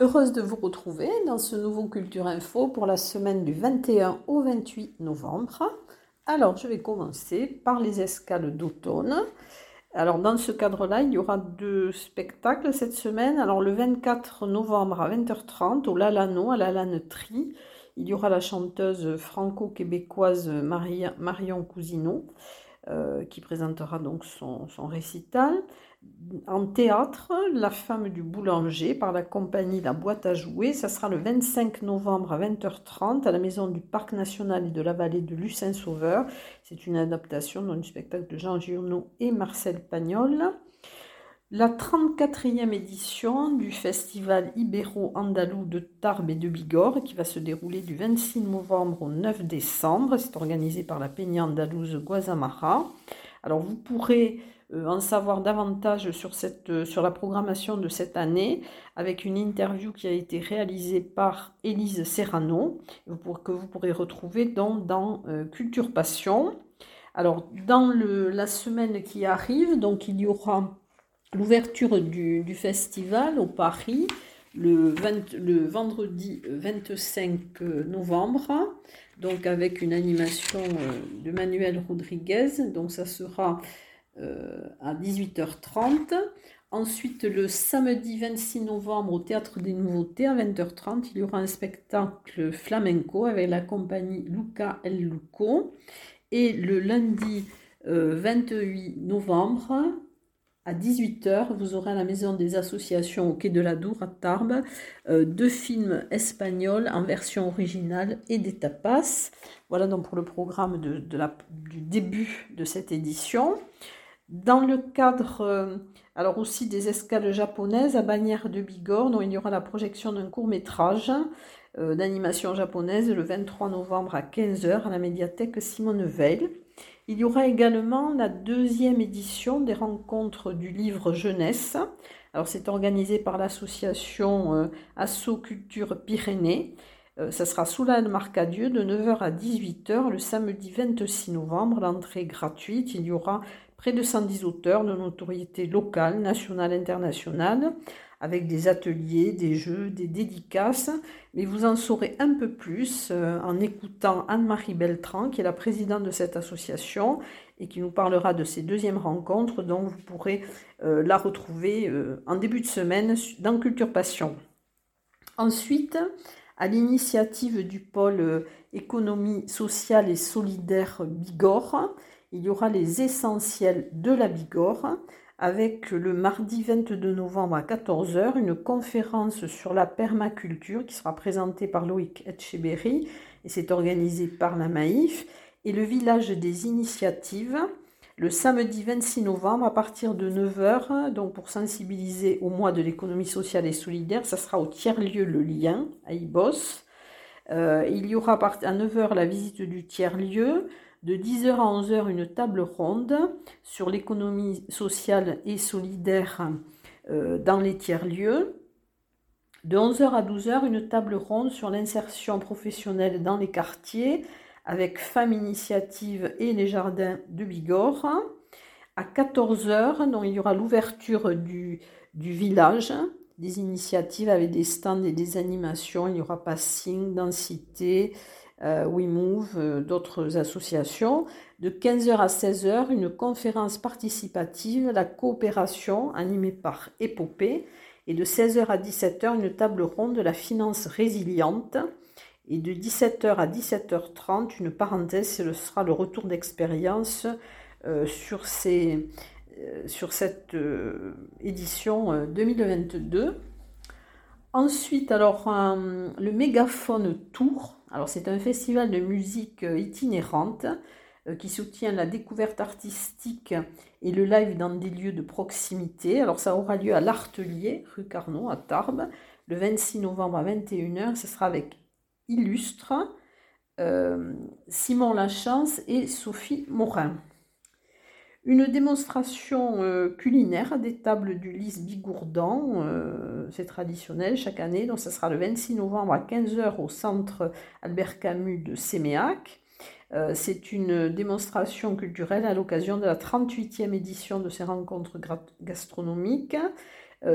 Heureuse de vous retrouver dans ce nouveau Culture Info pour la semaine du 21 au 28 novembre. Alors, je vais commencer par les escales d'automne. Alors, dans ce cadre-là, il y aura deux spectacles cette semaine. Alors, le 24 novembre à 20h30 au Lalano, à la Laneterie, il y aura la chanteuse franco-québécoise Marion Cousineau euh, qui présentera donc son, son récital en théâtre La femme du boulanger par la compagnie La Boîte à jouer. Ça sera le 25 novembre à 20h30 à la maison du Parc national et de la vallée de Lucin Sauveur. C'est une adaptation du spectacle de Jean Giono et Marcel Pagnol. La 34e édition du festival ibéro-andalou de Tarbes et de Bigorre qui va se dérouler du 26 novembre au 9 décembre. C'est organisé par la Peña andalouse Guazamara. Alors vous pourrez en savoir davantage euh, sur la programmation de cette année avec une interview qui a été réalisée par Élise Serrano que vous pourrez retrouver dans, dans euh, Culture Passion. Alors, dans la semaine qui arrive, donc il y aura l'ouverture du, festival au Paris le, le vendredi 25 novembre, donc avec une animation de Manuel Rodriguez. Donc, ça sera euh, à 18h30. Ensuite, le samedi 26 novembre, au Théâtre des Nouveautés, à 20h30, il y aura un spectacle flamenco avec la compagnie Luca El Luco. Et le lundi 28 euh, novembre, à 18h, vous aurez à la Maison des Associations au Quai de la Dour à Tarbes euh, deux films espagnols en version originale et des tapas. Voilà donc pour le programme du début de cette édition. Dans le cadre, euh, alors aussi des escales japonaises à Bagnères de Bigorre, il y aura la projection d'un court métrage euh, d'animation japonaise le 23 novembre à 15h à la médiathèque Simone Veil. Il y aura également la deuxième édition des rencontres du livre jeunesse. Alors c'est organisé par l'association euh, Asso Culture Pyrénées. ça sera sous la Marcadieu de 9h à 18h le samedi 26 novembre. L'entrée gratuite. Il y aura près de 110 auteurs de notoriété locale, nationale, internationale, avec des ateliers, des jeux, des dédicaces. Mais vous en saurez un peu plus euh, en écoutant Anne-Marie Beltran, qui est la présidente de cette association et qui nous parlera de ces deuxièmes rencontres, dont vous pourrez euh, la retrouver euh, en début de semaine dans Culture Passion. Ensuite, à l'initiative du pôle économie sociale et solidaire Bigorre, il y aura les essentiels de la Bigorre avec le mardi 22 novembre à 14h une conférence sur la permaculture qui sera présentée par Loïc Etcheberry et c'est organisé par la Maïf et le village des initiatives le samedi 26 novembre à partir de 9h, donc pour sensibiliser au mois de l'économie sociale et solidaire, ça sera au tiers-lieu Le Lien à Ibos. Euh, il y aura à 9h la visite du tiers-lieu, de 10h à 11h, une table ronde sur l'économie sociale et solidaire euh, dans les tiers-lieux. De 11h à 12h, une table ronde sur l'insertion professionnelle dans les quartiers avec Femmes Initiative et les Jardins de Bigorre. À 14h, donc, il y aura l'ouverture du village, des initiatives avec des stands et des animations. Il y aura passing, densité, euh, WeMove, euh, d'autres associations. De 15h à 16h, une conférence participative, la coopération, animée par Épopée. Et de 16h à 17h, une table ronde de la finance résiliente. Et de 17h à 17h30, une parenthèse, ce sera le retour d'expérience euh, sur, sur cette édition 2022. Ensuite, alors, le mégaphone tour, alors c'est un festival de musique euh, itinérante euh, qui soutient la découverte artistique et le live dans des lieux de proximité. Alors ça aura lieu à l'Artelier, rue Carnot, à Tarbes, le 26 novembre à 21h. Ce sera avec Illustre, euh, Simon Lachance et Sophie Morin. Une démonstration euh, culinaire des tables du Lys Bigourdan, euh, c'est traditionnel chaque année, donc ça sera le 26 novembre à 15h au centre Albert Camus de Séméac. Euh, c'est une démonstration culturelle à l'occasion de la 38e édition de ces rencontres gastronomiques.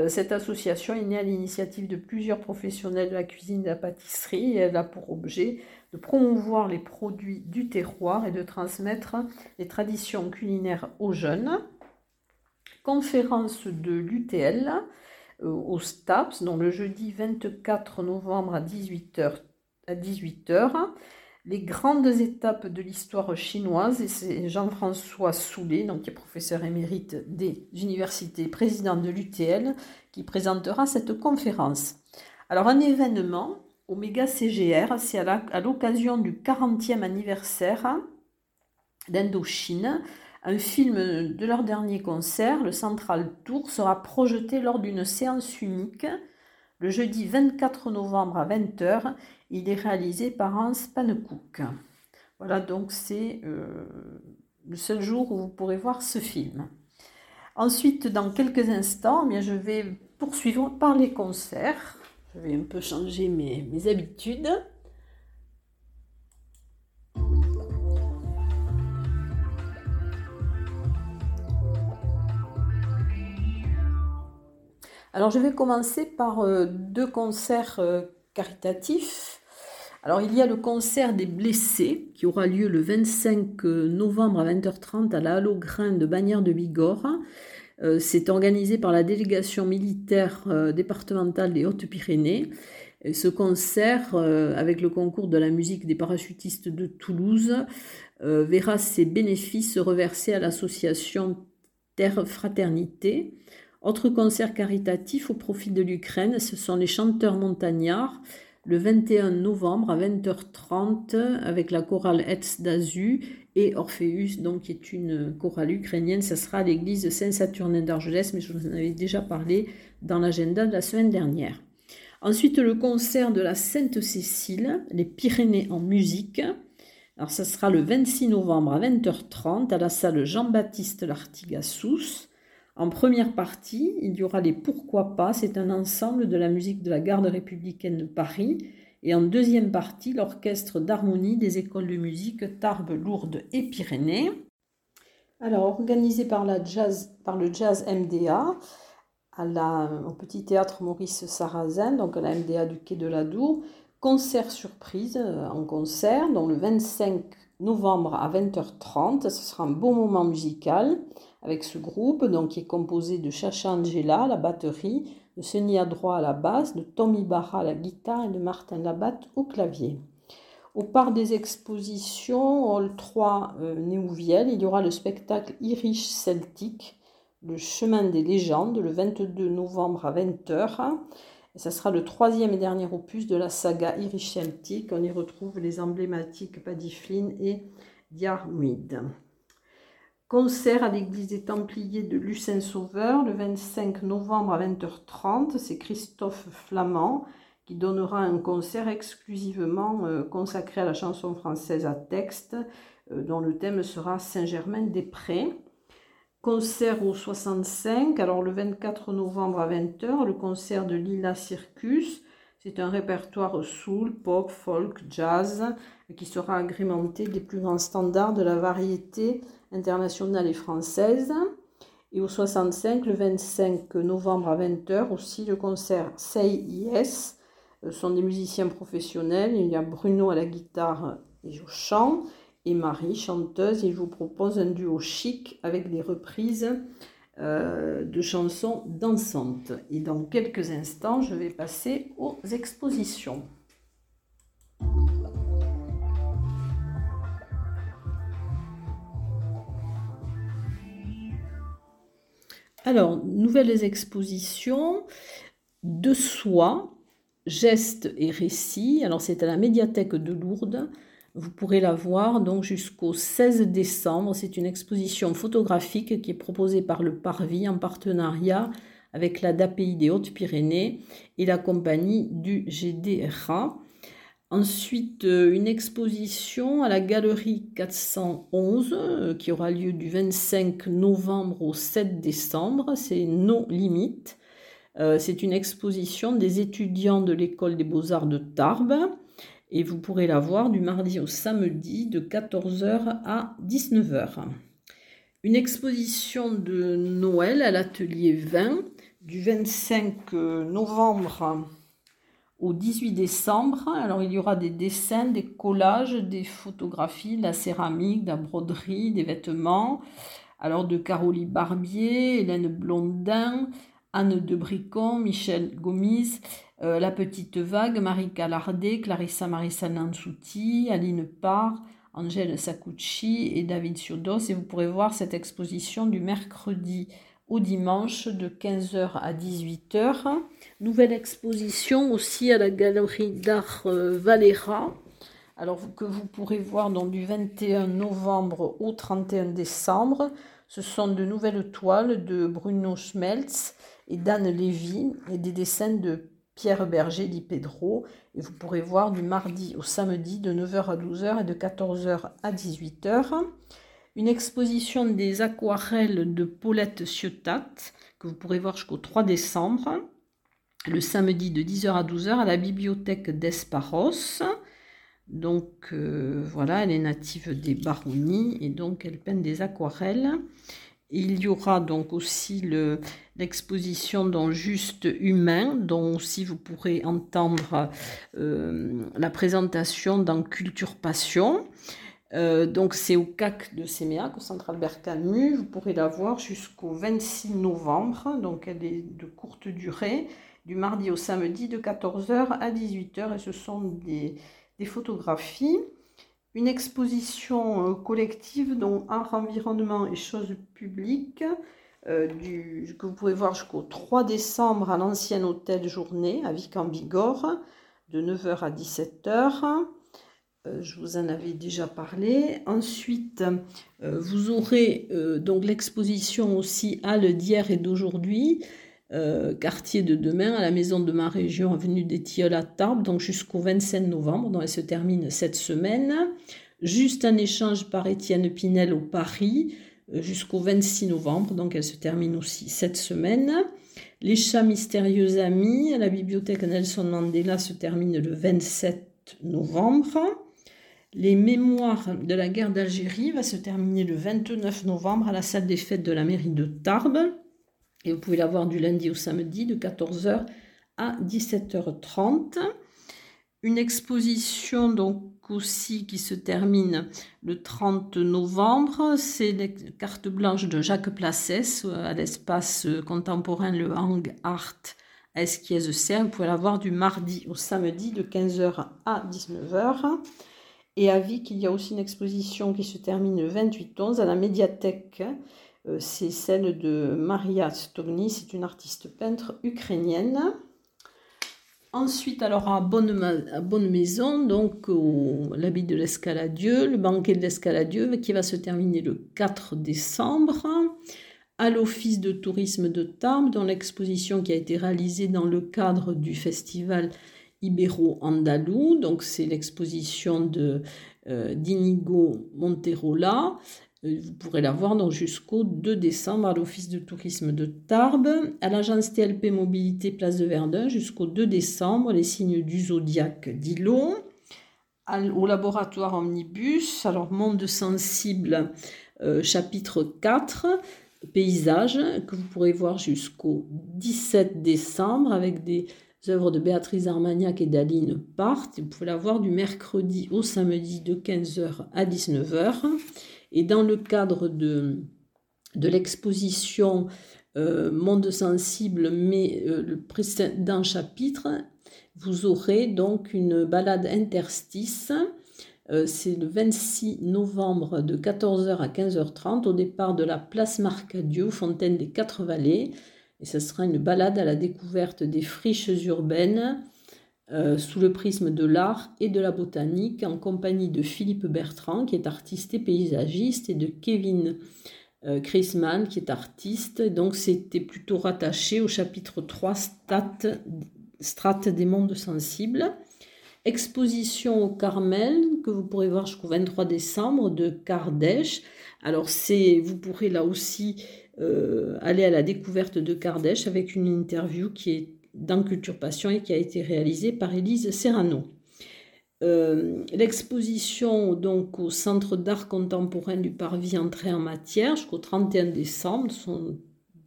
Cette association est née à l'initiative de plusieurs professionnels de la cuisine et de la pâtisserie et elle a pour objet de promouvoir les produits du terroir et de transmettre les traditions culinaires aux jeunes. Conférence de l'UTL euh, au STAPS, donc le jeudi 24 novembre à 18h. À 18h les grandes étapes de l'histoire chinoise, et c'est Jean-François Soulet, donc qui est professeur émérite des universités, président de l'UTL, qui présentera cette conférence. Alors un événement Omega CGR, c'est à l'occasion du 40e anniversaire d'Indochine. Un film de leur dernier concert, le Central Tour, sera projeté lors d'une séance unique le jeudi 24 novembre à 20h. Il est réalisé par Hans Panekouk. Voilà, donc c'est euh, le seul jour où vous pourrez voir ce film. Ensuite, dans quelques instants, eh bien, je vais poursuivre par les concerts. Je vais un peu changer mes, habitudes. Alors je vais commencer par euh, deux concerts euh, caritatifs. Alors il y a le concert des blessés qui aura lieu le 25 euh, novembre à 20h30 à la Halo Grain de Bagnères de Bigorre. C'est organisé par la délégation militaire départementale des Hautes-Pyrénées. Ce concert, avec le concours de la musique des parachutistes de Toulouse, verra ses bénéfices reversés à l'association Terre Fraternité. Autre concert caritatif au profit de l'Ukraine, ce sont les chanteurs montagnards le 21 novembre à 20h30 avec la chorale Etz d'Azu et Orpheus, donc, qui est une chorale ukrainienne. Ce sera à l'église Saint-Saturnin d'Argelès, mais je vous en avais déjà parlé dans l'agenda de la semaine dernière. Ensuite, le concert de la Sainte-Cécile, les Pyrénées en musique. Alors, ça sera le 26 novembre à 20h30 à la salle Jean-Baptiste Lartigasous. En première partie, il y aura les Pourquoi pas, c'est un ensemble de la musique de la garde républicaine de Paris. Et en deuxième partie, l'orchestre d'harmonie des écoles de musique Tarbes, Lourdes et Pyrénées. Alors, organisé par, la jazz, le Jazz MDA à au Petit Théâtre Maurice Sarrazin, donc à la MDA du Quai de la Dour, concert surprise euh, en concert, donc le 25 novembre à 20h30. Ce sera un beau moment musical avec ce groupe donc, qui est composé de Chacha Angela, la batterie, de Sonia Droit à la basse, de Tommy Barra à la guitare et de Martin Labatte au clavier. Au parc des expositions, Hall 3 euh, il y aura le spectacle Irish Celtic, le chemin des légendes, le 22 novembre à 20h. Ça sera le troisième et dernier opus de la saga Irish. On y retrouve les emblématiques Paddy et Diarmuid. Concert à l'église des Templiers de Lucin-Sauveur le 25 novembre à 20h30. C'est Christophe Flamand qui donnera un concert exclusivement euh, consacré à la chanson française à texte, euh, dont le thème sera Saint-Germain-des-Prés. Concert au 65, alors le 24 novembre à 20h, le concert de Lila Circus. C'est un répertoire soul, pop, folk, jazz, qui sera agrémenté des plus grands standards de la variété internationale et française. Et au 65, le 25 novembre à 20h, aussi le concert Say Yes. Ce sont des musiciens professionnels. Il y a Bruno à la guitare et au chant et Marie, chanteuse. Il vous propose un duo chic avec des reprises euh, de chansons dansantes. Et dans quelques instants, je vais passer aux expositions. Alors, nouvelles expositions de soi, gestes et récits. Alors, c'est à la médiathèque de Lourdes. Vous pourrez la voir donc jusqu'au 16 décembre. C'est une exposition photographique qui est proposée par le Parvis en partenariat avec la DAPI des Hautes-Pyrénées et la compagnie du GDRA. Ensuite, euh, une exposition à la galerie 411 euh, qui aura lieu du 25 novembre au 7 décembre. C'est Nos limites. Euh, c'est une exposition des étudiants de l'école des beaux-arts de Tarbes et vous pourrez la voir du mardi au samedi de 14h à 19h. Une exposition de Noël à l'atelier 20 du 25 novembre au 18 décembre. Alors il y aura des dessins, des collages, des photographies, de la céramique, de la broderie, des vêtements. Alors de Caroline Barbier, Hélène Blondin, Anne de Bricon, Michel Gomis, euh, La Petite Vague, Marie Calardet, Clarissa Marissa Nansouti, Aline Parr, Angèle Sacucci et David Siodos. Et vous pourrez voir cette exposition du mercredi au dimanche de 15h à 18h. Nouvelle exposition aussi à la galerie d'art euh, Valera. Alors que vous pourrez voir du 21 novembre au 31 décembre. Ce sont de nouvelles toiles de Bruno Schmelz et d'Anne Lévy et des dessins de Pierre Berger Di Pedro. Et vous pourrez voir du mardi au samedi de 9h à 12h et de 14h à 18h une exposition des aquarelles de Paulette Ciotat, que vous pourrez voir jusqu'au 3 décembre, le samedi de 10h à 12h à la bibliothèque d'Esparos. Donc euh, voilà, elle est native des Baronnies et donc elle peint des aquarelles. Il y aura donc aussi l'exposition dans Juste Humain, dont aussi vous pourrez entendre euh, la présentation dans Culture Passion. Euh, donc c'est au CAC de Séméac, au Centre Albert Camus. Vous pourrez la voir jusqu'au 26 novembre. Donc elle est de courte durée, du mardi au samedi de 14h à 18h. Et ce sont des, photographies. Une exposition euh, collective dont art, environnement et choses publiques euh, que vous pouvez voir jusqu'au 3 décembre à l'ancien hôtel Journée à Vic en Bigorre de 9h à 17h. Euh, je vous en avais déjà parlé. Ensuite, vous aurez donc l'exposition aussi Halle d'hier et d'aujourd'hui, quartier de demain, à la maison de ma région, avenue des Tilleuls à Tarbes, donc jusqu'au 25 novembre, donc elle se termine cette semaine. Juste un échange par Étienne Pinel au Paris, jusqu'au 26 novembre, donc elle se termine aussi cette semaine. Les chats mystérieux amis à la bibliothèque Nelson Mandela se termine le 27 novembre. Les mémoires de la guerre d'Algérie va se terminer le 29 novembre à la salle des fêtes de la mairie de Tarbes. Et vous pouvez la voir du lundi au samedi de 14h à 17h30. Une exposition donc aussi qui se termine le 30 novembre, c'est les cartes blanches de Jacques Placès euh, à l'espace contemporain Le Hang Art à Esquiez-Serre. Vous pouvez la voir du mardi au samedi de 15h à 19h. Et à Vic, il y a aussi une exposition qui se termine le 28-11 à la médiathèque. Euh, c'est celle de Maria Stogny, c'est une artiste peintre ukrainienne. Ensuite, alors à Bonne, Maison, donc l'habit de l'escaladieu, le banquet de l'escaladieu qui va se terminer le 4 décembre. À l'Office de tourisme de Tarbes, dans l'exposition qui a été réalisée dans le cadre du festival ibéro-andalou. Donc c'est l'exposition de euh, d'Inigo Monterola. Euh, vous pourrez la voir jusqu'au 2 décembre à l'Office de tourisme de Tarbes, à l'agence TLP Mobilité Place de Verdun jusqu'au 2 décembre, les signes du zodiaque d'Ilo, au laboratoire Omnibus, alors Monde sensible, euh, chapitre 4, paysage, que vous pourrez voir jusqu'au 17 décembre avec des œuvres de Béatrice Armagnac et d'Aline partent. Vous pouvez la voir du mercredi au samedi de 15h à 19h. Et dans le cadre de, de l'exposition euh, Monde sensible, mais euh, le précédent chapitre, vous aurez donc une balade interstice. Euh, c'est le 26 novembre de 14h à 15h30 au départ de la place Marcadieu, Fontaine des Quatre Vallées. Et ce sera une balade à la découverte des friches urbaines euh, sous le prisme de l'art et de la botanique en compagnie de Philippe Bertrand qui est artiste et paysagiste et de Kevin euh, Chrisman qui est artiste. Donc c'était plutôt rattaché au chapitre 3 Strates des mondes sensibles. Exposition au Carmel que vous pourrez voir jusqu'au 23 décembre de Kardèche. Alors c'est, vous pourrez là aussi euh, aller à la découverte de Kardèche avec une interview qui est dans Culture Passion et qui a été réalisée par Élise Serrano. Euh, l'exposition donc au Centre d'art contemporain du Parvis entrée en matière jusqu'au 31 décembre sont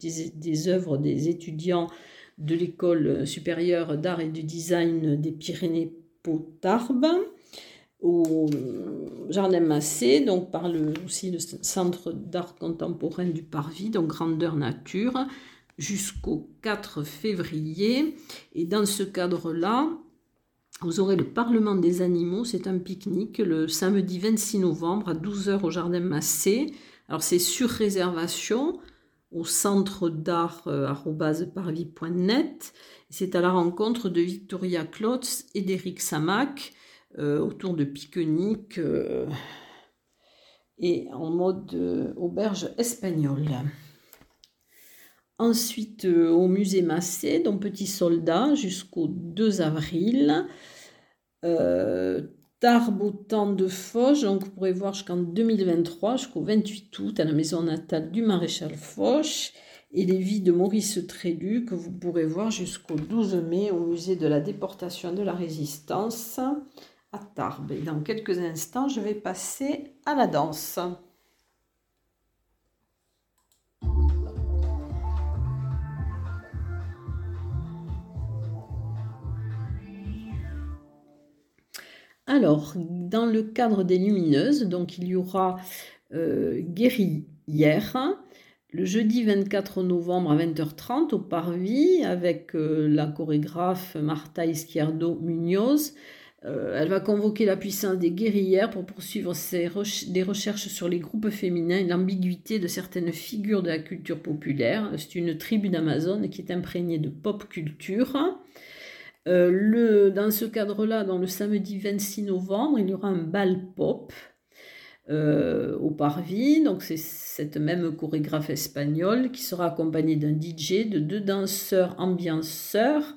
des, œuvres des étudiants de l'école supérieure d'art et du design des Pyrénées-Potarbes au Jardin Massé, donc par le, aussi le Centre d'art contemporain du Parvis, donc grandeur nature, jusqu'au 4 février. Et dans ce cadre-là, vous aurez le Parlement des animaux, c'est un pique-nique le samedi 26 novembre à 12h au Jardin Massé. Alors c'est sur réservation au centre d'art euh, C'est à la rencontre de Victoria Klotz et d'Éric Samac euh, autour de pique-nique euh, et en mode auberge espagnole. Ensuite, au musée Massé, donc Petit Soldat, jusqu'au 2 avril. Euh, Tarbes au temps de Foch, donc vous pourrez voir jusqu'en 2023, jusqu'au 28 août, à la maison natale du maréchal Foch, et les vies de Maurice Trélu, que vous pourrez voir jusqu'au 12 mai au musée de la déportation de la résistance à Tarbes. Et dans quelques instants, je vais passer à la danse. Alors, dans le cadre des lumineuses, donc il y aura euh, le jeudi 24 novembre à 20h30 au Parvis avec euh, la chorégraphe Marta Izquierdo Munoz. Euh, elle va convoquer la puissance des guerrières pour poursuivre des recherches sur les groupes féminins et l'ambiguïté de certaines figures de la culture populaire. C'est une tribu d'Amazon qui est imprégnée de pop culture. Euh, dans ce cadre-là, dans le samedi 26 novembre, il y aura un bal pop euh, au Parvis. Donc c'est cette même chorégraphe espagnole qui sera accompagnée d'un DJ, de deux danseurs ambianceurs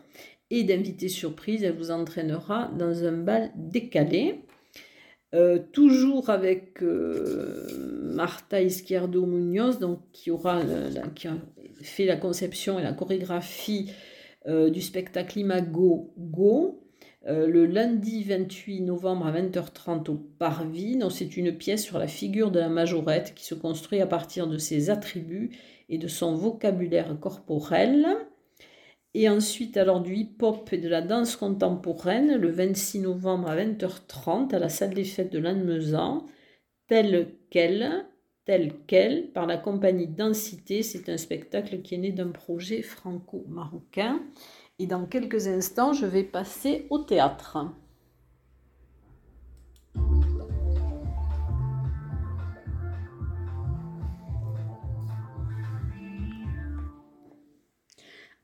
et d'invités surprises. Elle vous entraînera dans un bal décalé. Euh, toujours avec Marta Izquierdo Munoz, donc, qui, aura, qui a fait la conception et la chorégraphie euh, du spectacle Imago Go. Euh, le lundi 28 novembre à 20h30 au Parvis. C'est une pièce sur la figure de la majorette qui se construit à partir de ses attributs et de son vocabulaire corporel. Et ensuite, alors du hip-hop et de la danse contemporaine, le 26 novembre à 20h30 à la salle des fêtes de Lannemezan, tel quel, tel quel par la compagnie Densité. C'est un spectacle qui est né d'un projet franco-marocain. Et dans quelques instants, je vais passer au théâtre.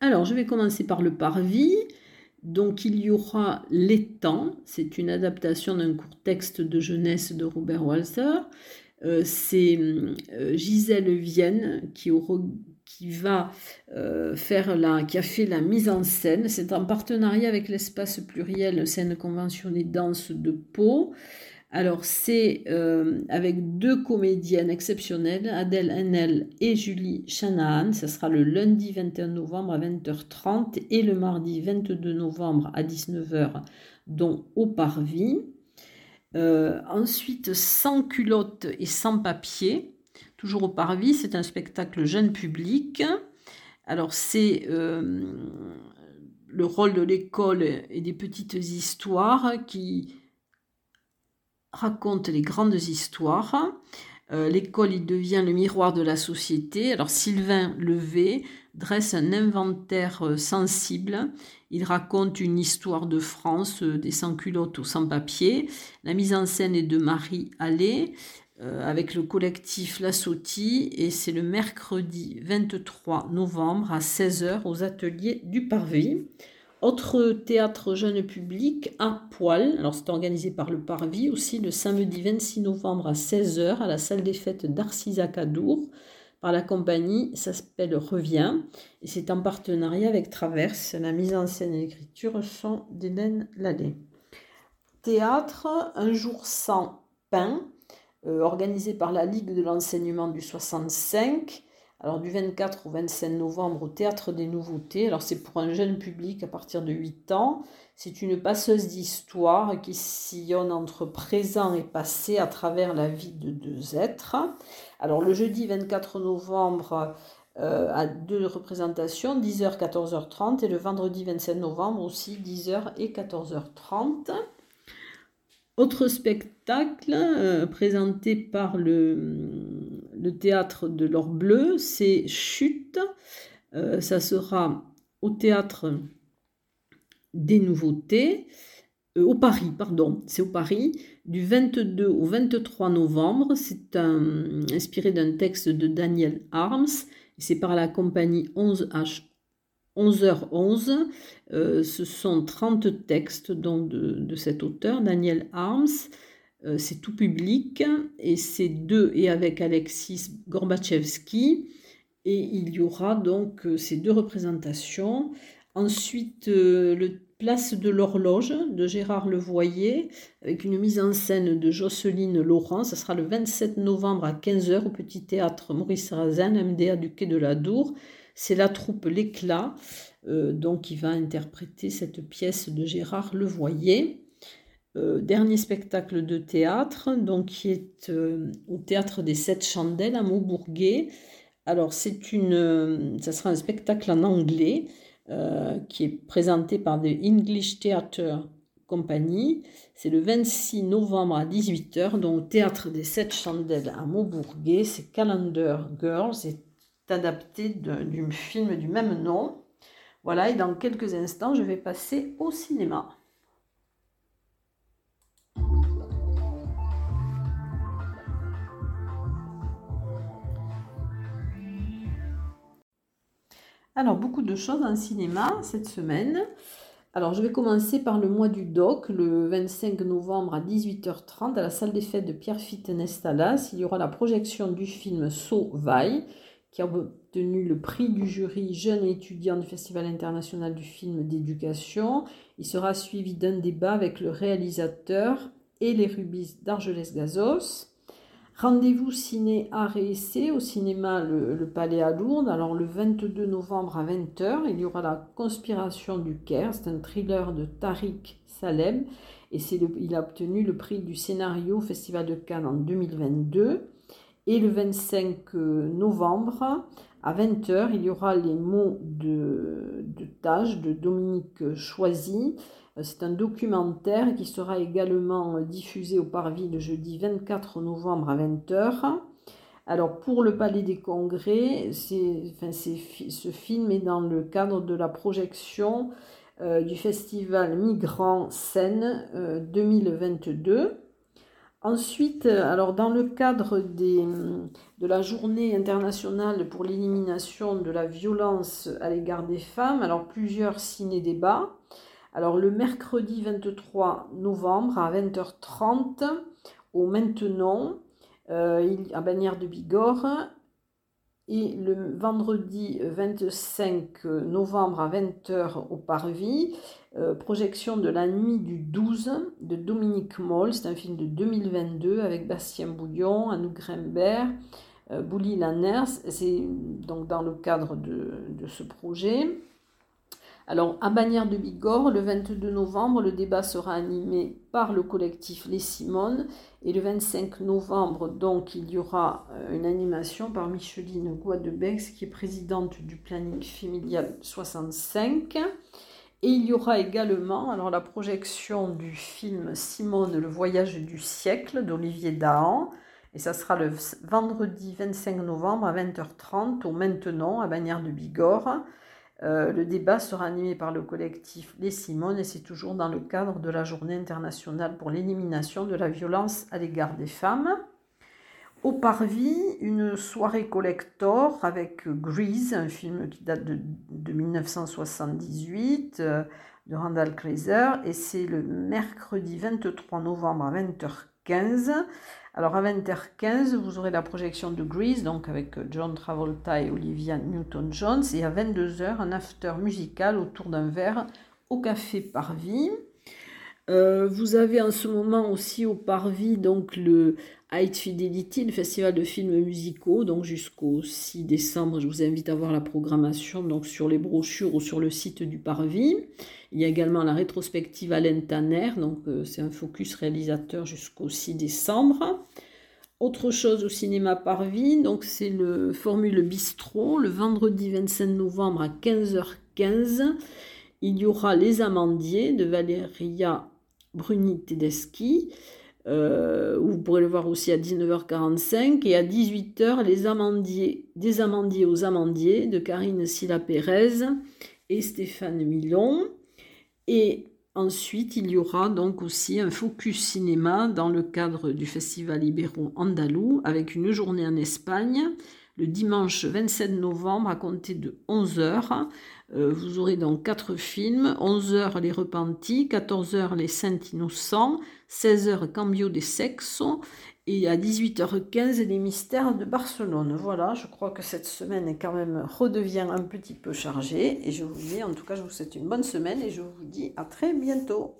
Alors, je vais commencer par le parvis. Donc, il y aura L'étang. C'est une adaptation d'un court texte de jeunesse de Robert Walser. Euh, c'est euh, Gisèle Vienne euh, qui a fait la mise en scène. C'est en partenariat avec l'espace pluriel scène conventionnée danse de Pau. Alors c'est avec deux comédiennes exceptionnelles, Adèle Haenel et Julie Shanahan. Ce sera le lundi 21 novembre à 20h30 et le mardi 22 novembre à 19h, dont au Parvis. Euh, ensuite, sans culotte et sans papier, toujours au Parvis, c'est un spectacle jeune public. Alors c'est euh, le rôle de l'école et des petites histoires qui racontent les grandes histoires. Euh, l'école, il devient le miroir de la société. Alors Sylvain Levé dresse un inventaire sensible il raconte une histoire de France, euh, des sans-culottes aux sans-papiers. La mise en scène est de Marie Allais euh, avec le collectif La Sautie et c'est le mercredi 23 novembre à 16h aux ateliers du Parvis. Autre théâtre jeune public à Poil, alors c'est organisé par le Parvis aussi le samedi 26 novembre à 16h à la salle des fêtes d'Arcisac-Adour la compagnie, s'appelle Revient, et c'est en partenariat avec Traverse. La mise en scène et l'écriture sont d'Hélène Lallet. théâtre Un jour sans pain, euh, organisé par la Ligue de l'enseignement du 65. Alors du 24 au 25 novembre au Théâtre des Nouveautés. Alors c'est pour un jeune public à partir de 8 ans. C'est une passeuse d'histoire qui sillonne entre présent et passé à travers la vie de deux êtres. Alors le jeudi 24 novembre euh, à deux représentations, 10h, 14h30 et le vendredi 27 novembre aussi 10h et 14h30. Autre spectacle euh, présenté par le, le, théâtre de l'Or Bleu, c'est Chute. Euh, ça sera au théâtre des Nouveautés, euh, au Paris, pardon, c'est au Paris, du 22 au 23 novembre. C'est inspiré d'un texte de Daniel Arms. C'est par la compagnie 11H 11h11. Euh, ce sont 30 textes de, cet auteur, Daniel Arms. Euh, c'est tout public et c'est deux et avec Alexis Gorbachevski. Et il y aura donc euh, ces deux représentations. Ensuite, le Place de l'horloge de Gérard Levoyer avec une mise en scène de Jocelyne Laurent. Ce sera le 27 novembre à 15h au Petit Théâtre Maurice Sarrazin, MDA du Quai de la Dour. C'est la troupe L'éclat, euh, donc qui va interpréter cette pièce de Gérard Levoyer. Euh, dernier spectacle de théâtre, donc qui est euh, au théâtre des Sept Chandelles à Maubourguet. Alors c'est une, ça sera un spectacle en anglais qui est présenté par The English Theatre Company. C'est le 26 novembre à 18h, donc au théâtre des Sept Chandelles à Maubourguet. C'est Calendar Girls et adapté du film du même nom. Voilà, et dans quelques instants, je vais passer au cinéma. Alors, beaucoup de choses en cinéma cette semaine. Alors, je vais commencer par le mois du doc, le 25 novembre à 18h30 à la salle des fêtes de Pierre Nestalas. Il y aura la projection du film Sauvaille qui a obtenu le prix du jury jeune étudiant du Festival international du film d'éducation. Il sera suivi d'un débat avec le réalisateur et les rubis d'Argelès-Gazos. Rendez-vous ciné art et au cinéma le, Palais à Lourdes. Alors le 22 novembre à 20h, il y aura La Conspiration du Caire. C'est un thriller de Tariq Salem et il a obtenu le prix du scénario au Festival de Cannes en 2022. Et le 25 euh, novembre, à 20h, il y aura les mots de, de de Dominique Choisy. Euh, c'est un documentaire qui sera également diffusé au Parvis le jeudi 24 novembre à 20h. Alors pour le Palais des Congrès, ce film est dans le cadre de la projection euh, du festival Migrants Seine 2022. Ensuite, euh, alors dans le cadre des, de la journée internationale pour l'élimination de la violence à l'égard des femmes, alors plusieurs ciné-débats. Alors le mercredi 23 novembre à 20h30 au Maintenant, euh, à Bagnères de Bigorre, et le vendredi 25 novembre à 20h au Parvis, euh, projection de la nuit du 12 de Dominique Moll. C'est un film de 2022 avec Bastien Bouillon, Anouk Grimbert, euh, Bouli Lanners. C'est donc dans le cadre de, de ce projet. Alors, à Bagnères de Bigorre, le 22 novembre, le débat sera animé par le collectif Les Simones. Et le 25 novembre, donc, il y aura euh, une animation par Micheline Guadebex, qui est présidente du planning familial 65. Et il y aura également alors, la projection du film Simone, le voyage du siècle d'Olivier Dahan. Et ça sera le vendredi 25 novembre à 20h30 au Maintenant à Bagnères de Bigorre. Euh, le débat sera animé par le collectif Les Simones et c'est toujours dans le cadre de la Journée internationale pour l'élimination de la violence à l'égard des femmes. Au Parvis, une soirée collector avec Grease, un film qui date de, 1978 euh, de Randall Kreiser, et c'est le mercredi 23 novembre à 20h15 alors à 20h15, vous aurez la projection de Grease, donc avec John Travolta et Olivia Newton-Jones, et à 22h, un after musical autour d'un verre au café Parvis. Euh, vous avez en ce moment aussi au Parvis donc le High Fidelity, le festival de films musicaux, donc jusqu'au 6 décembre. Je vous invite à voir la programmation donc sur les brochures ou sur le site du Parvis. Il y a également la rétrospective Alain Tanner, donc euh, c'est un focus réalisateur jusqu'au 6 décembre. Autre chose au cinéma Parvis, donc c'est le Formule Bistrot, le vendredi 25 novembre à 15h15. Il y aura Les Amandiers de Valeria Bruni Tedeschi. Euh, vous pourrez le voir aussi à 19h45 et à 18h les amandiers, des amandiers aux amandiers de Karine Silla Pérez et Stéphane Milon. Et ensuite, il y aura donc aussi un focus cinéma dans le cadre du Festival Ibéro Andalou avec une journée en Espagne le dimanche 27 novembre à compter de 11h. Euh, vous aurez donc quatre films. 11h Les Repentis, 14h Les Saints Innocents, 16h Cambio des Sexos et à 18h15 Les Mystères de Barcelone. Voilà, je crois que cette semaine est quand même redevient un petit peu chargée. Et je vous dis en tout cas je vous souhaite une bonne semaine et je vous dis à très bientôt.